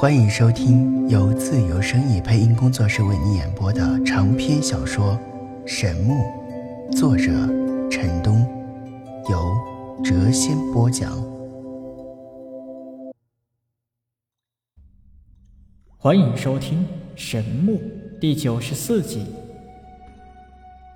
欢迎收听由自由声意配音工作室为你演播的长篇小说《神木》，作者陈东，由谪仙播讲。欢迎收听《神木》第九十四集。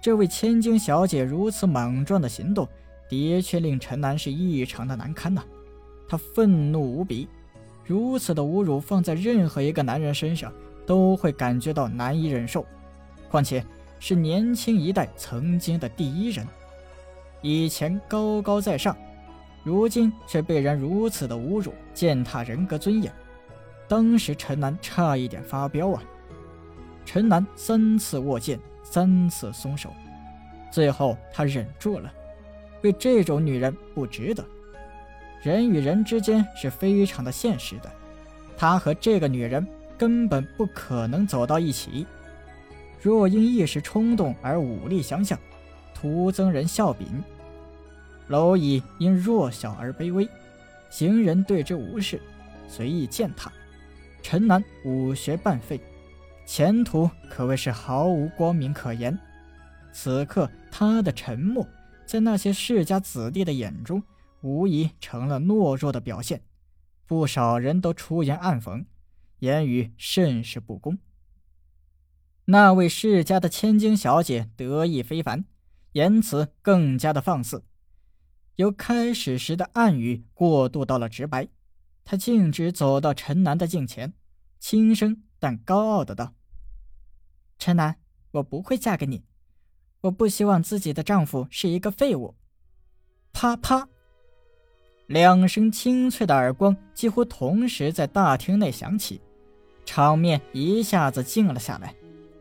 这位千金小姐如此莽撞的行动，的确令陈南是异常的难堪呐。他愤怒无比。如此的侮辱放在任何一个男人身上都会感觉到难以忍受，况且是年轻一代曾经的第一人，以前高高在上，如今却被人如此的侮辱，践踏人格尊严。当时陈南差一点发飙啊！陈南三次握剑，三次松手，最后他忍住了，为这种女人不值得。人与人之间是非常的现实的，他和这个女人根本不可能走到一起。若因一时冲动而武力相向，徒增人笑柄；蝼蚁因弱小而卑微，行人对之无视，随意践踏。陈南武学半废，前途可谓是毫无光明可言。此刻他的沉默，在那些世家子弟的眼中。无疑成了懦弱的表现，不少人都出言暗讽，言语甚是不公。那位世家的千金小姐得意非凡，言辞更加的放肆，由开始时的暗语过渡到了直白。她径直走到陈南的近前，轻声但高傲的道：“陈南，我不会嫁给你，我不希望自己的丈夫是一个废物。”啪啪。两声清脆的耳光几乎同时在大厅内响起，场面一下子静了下来，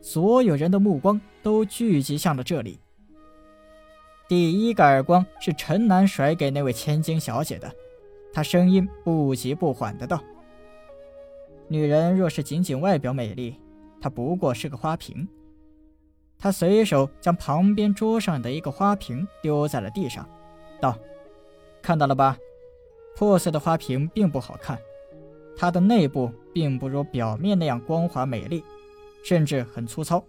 所有人的目光都聚集向了这里。第一个耳光是陈南甩给那位千金小姐的，他声音不急不缓的道：“女人若是仅仅外表美丽，她不过是个花瓶。”他随手将旁边桌上的一个花瓶丢在了地上，道：“看到了吧？”破碎的花瓶并不好看，它的内部并不如表面那样光滑美丽，甚至很粗糙。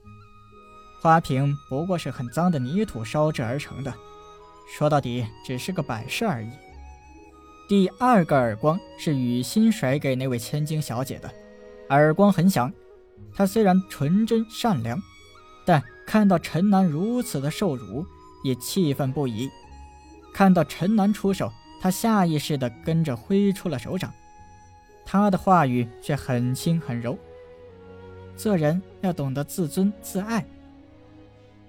花瓶不过是很脏的泥土烧制而成的，说到底只是个摆设而已。第二个耳光是雨欣甩给那位千金小姐的，耳光很响。她虽然纯真善良，但看到陈南如此的受辱，也气愤不已。看到陈南出手。他下意识地跟着挥出了手掌，他的话语却很轻很柔。做人要懂得自尊自爱。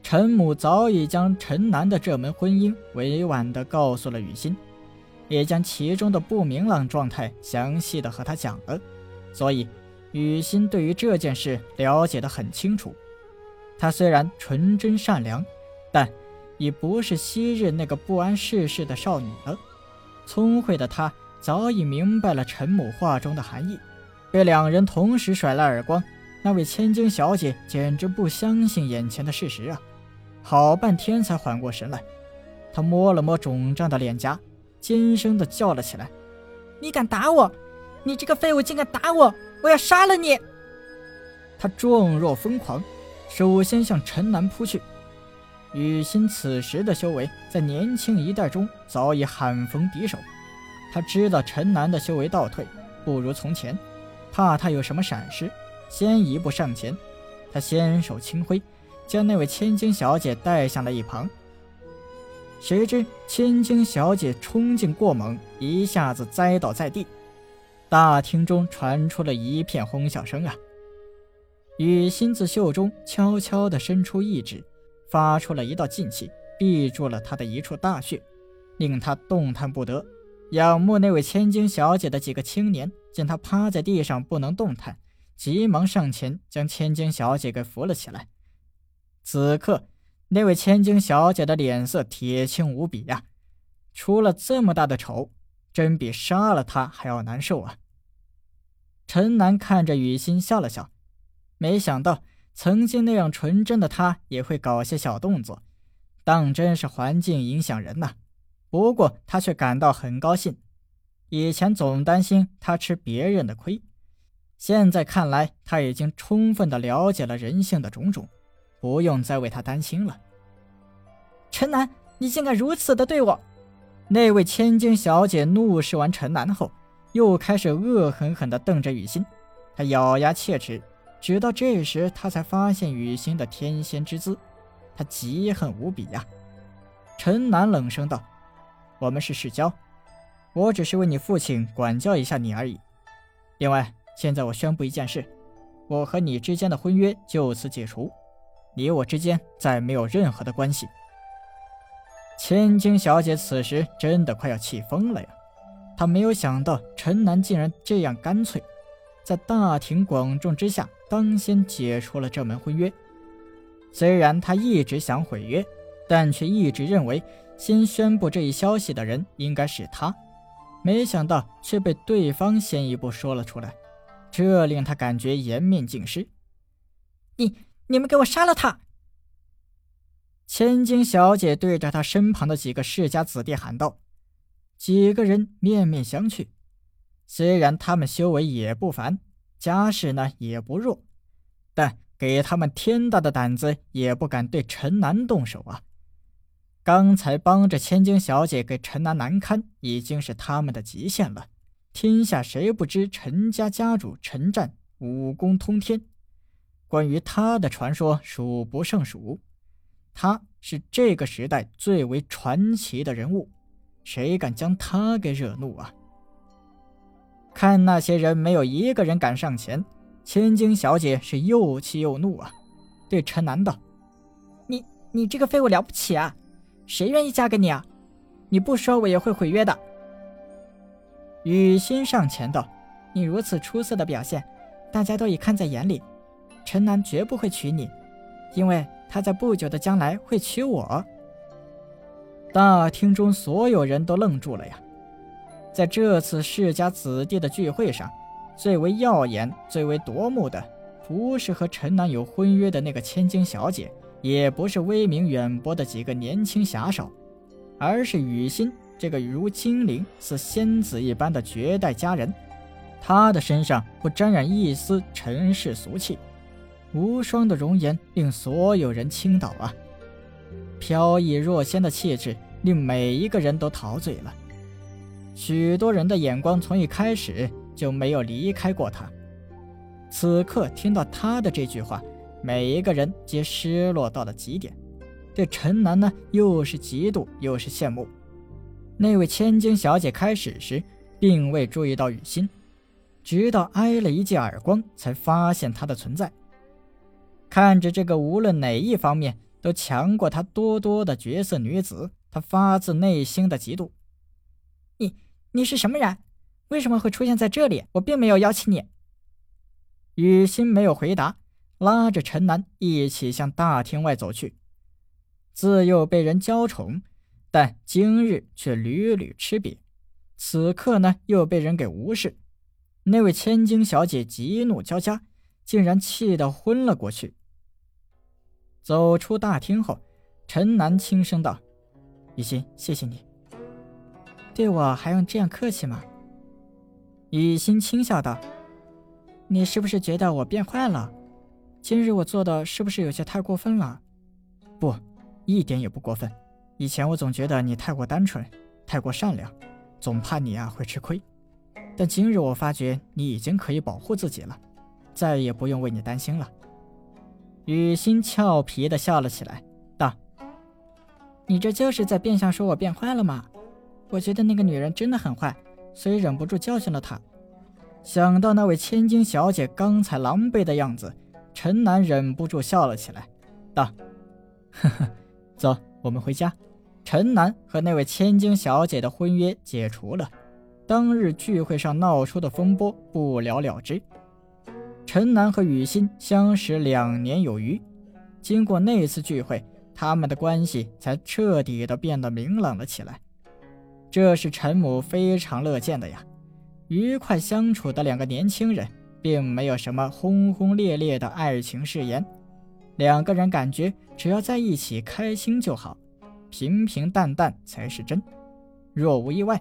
陈母早已将陈南的这门婚姻委婉地告诉了雨欣，也将其中的不明朗状态详细的和他讲了，所以雨欣对于这件事了解得很清楚。她虽然纯真善良，但已不是昔日那个不谙世事的少女了。聪慧的他早已明白了陈母话中的含义，被两人同时甩了耳光，那位千金小姐简直不相信眼前的事实啊！好半天才缓过神来，她摸了摸肿胀的脸颊，尖声的叫了起来：“你敢打我！你这个废物竟敢打我！我要杀了你！”她状若疯狂，首先向陈南扑去。雨欣此时的修为，在年轻一代中早已罕逢敌手。他知道陈南的修为倒退，不如从前，怕他有什么闪失，先一步上前。他先手轻挥，将那位千金小姐带向了一旁。谁知千金小姐冲劲过猛，一下子栽倒在地。大厅中传出了一片哄笑声啊！雨欣自袖中悄悄地伸出一指。发出了一道劲气，闭住了他的一处大穴，令他动弹不得。仰慕那位千金小姐的几个青年见他趴在地上不能动弹，急忙上前将千金小姐给扶了起来。此刻，那位千金小姐的脸色铁青无比呀，出了这么大的丑，真比杀了她还要难受啊！陈南看着雨欣笑了笑，没想到。曾经那样纯真的他也会搞些小动作，当真是环境影响人呐。不过他却感到很高兴，以前总担心他吃别人的亏，现在看来，他已经充分的了解了人性的种种，不用再为他担心了。陈南，你竟敢如此的对我！那位千金小姐怒视完陈南后，又开始恶狠狠地瞪着雨欣。她咬牙切齿，直到这时，他才发现雨欣的天仙之姿，他极恨无比呀。陈南冷声道：“我们是世交，我只是为你父亲管教一下你而已。另外，现在我宣布一件事，我和你之间的婚约就此解除，你我之间再没有任何的关系。”千金小姐此时真的快要气疯了呀！她没有想到陈南竟然这样干脆，在大庭广众之下当先解除了这门婚约。虽然他一直想毁约，但却一直认为先宣布这一消息的人应该是他，没想到却被对方先一步说了出来，这令他感觉颜面尽失。你你们给我杀了他！千金小姐对着她身旁的几个世家子弟喊道：“几个人面面相觑。虽然他们修为也不凡，家世呢也不弱，但给他们天大的胆子，也不敢对陈南动手啊！刚才帮着千金小姐给陈南难堪，已经是他们的极限了。天下谁不知陈家家主陈战武功通天？关于他的传说数不胜数。”他是这个时代最为传奇的人物，谁敢将他给惹怒啊？看那些人没有一个人敢上前，千金小姐是又气又怒啊，对陈南道：“你你这个废物了不起啊？谁愿意嫁给你啊？你不说我也会毁约的。”雨欣上前道：“你如此出色的表现，大家都已看在眼里，陈楠绝不会娶你，因为。”他在不久的将来会娶我。大厅中所有人都愣住了呀！在这次世家子弟的聚会上，最为耀眼、最为夺目的，不是和陈南有婚约的那个千金小姐，也不是威名远播的几个年轻侠手，而是雨欣这个如精灵似仙子一般的绝代佳人。她的身上不沾染一丝尘世俗气。无双的容颜令所有人倾倒啊！飘逸若仙的气质令每一个人都陶醉了。许多人的眼光从一开始就没有离开过他。此刻听到他的这句话，每一个人皆失落到了极点。对陈楠呢，又是嫉妒又是羡慕。那位千金小姐开始时并未注意到雨欣，直到挨了一记耳光，才发现她的存在。看着这个无论哪一方面都强过她多多的绝色女子，她发自内心的嫉妒。你你是什么人？为什么会出现在这里？我并没有邀请你。雨欣没有回答，拉着陈楠一起向大厅外走去。自幼被人娇宠，但今日却屡屡吃瘪，此刻呢又被人给无视。那位千金小姐急怒交加，竟然气得昏了过去。走出大厅后，陈楠轻声道：“雨欣，谢谢你。对我还用这样客气吗？”雨欣轻笑道：“你是不是觉得我变坏了？今日我做的是不是有些太过分了？”“不，一点也不过分。以前我总觉得你太过单纯，太过善良，总怕你啊会吃亏。但今日我发觉你已经可以保护自己了，再也不用为你担心了。”雨欣俏皮的笑了起来，道：“你这就是在变相说我变坏了吗？我觉得那个女人真的很坏，所以忍不住教训了她。”想到那位千金小姐刚才狼狈的样子，陈南忍不住笑了起来，道：“呵呵，走，我们回家。”陈南和那位千金小姐的婚约解除了，当日聚会上闹出的风波不了了之。陈南和雨欣相识两年有余，经过那次聚会，他们的关系才彻底的变得明朗了起来。这是陈母非常乐见的呀。愉快相处的两个年轻人，并没有什么轰轰烈烈的爱情誓言，两个人感觉只要在一起开心就好，平平淡淡才是真。若无意外，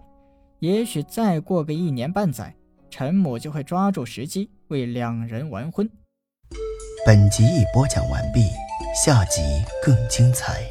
也许再过个一年半载。陈母就会抓住时机为两人完婚。本集已播讲完毕，下集更精彩。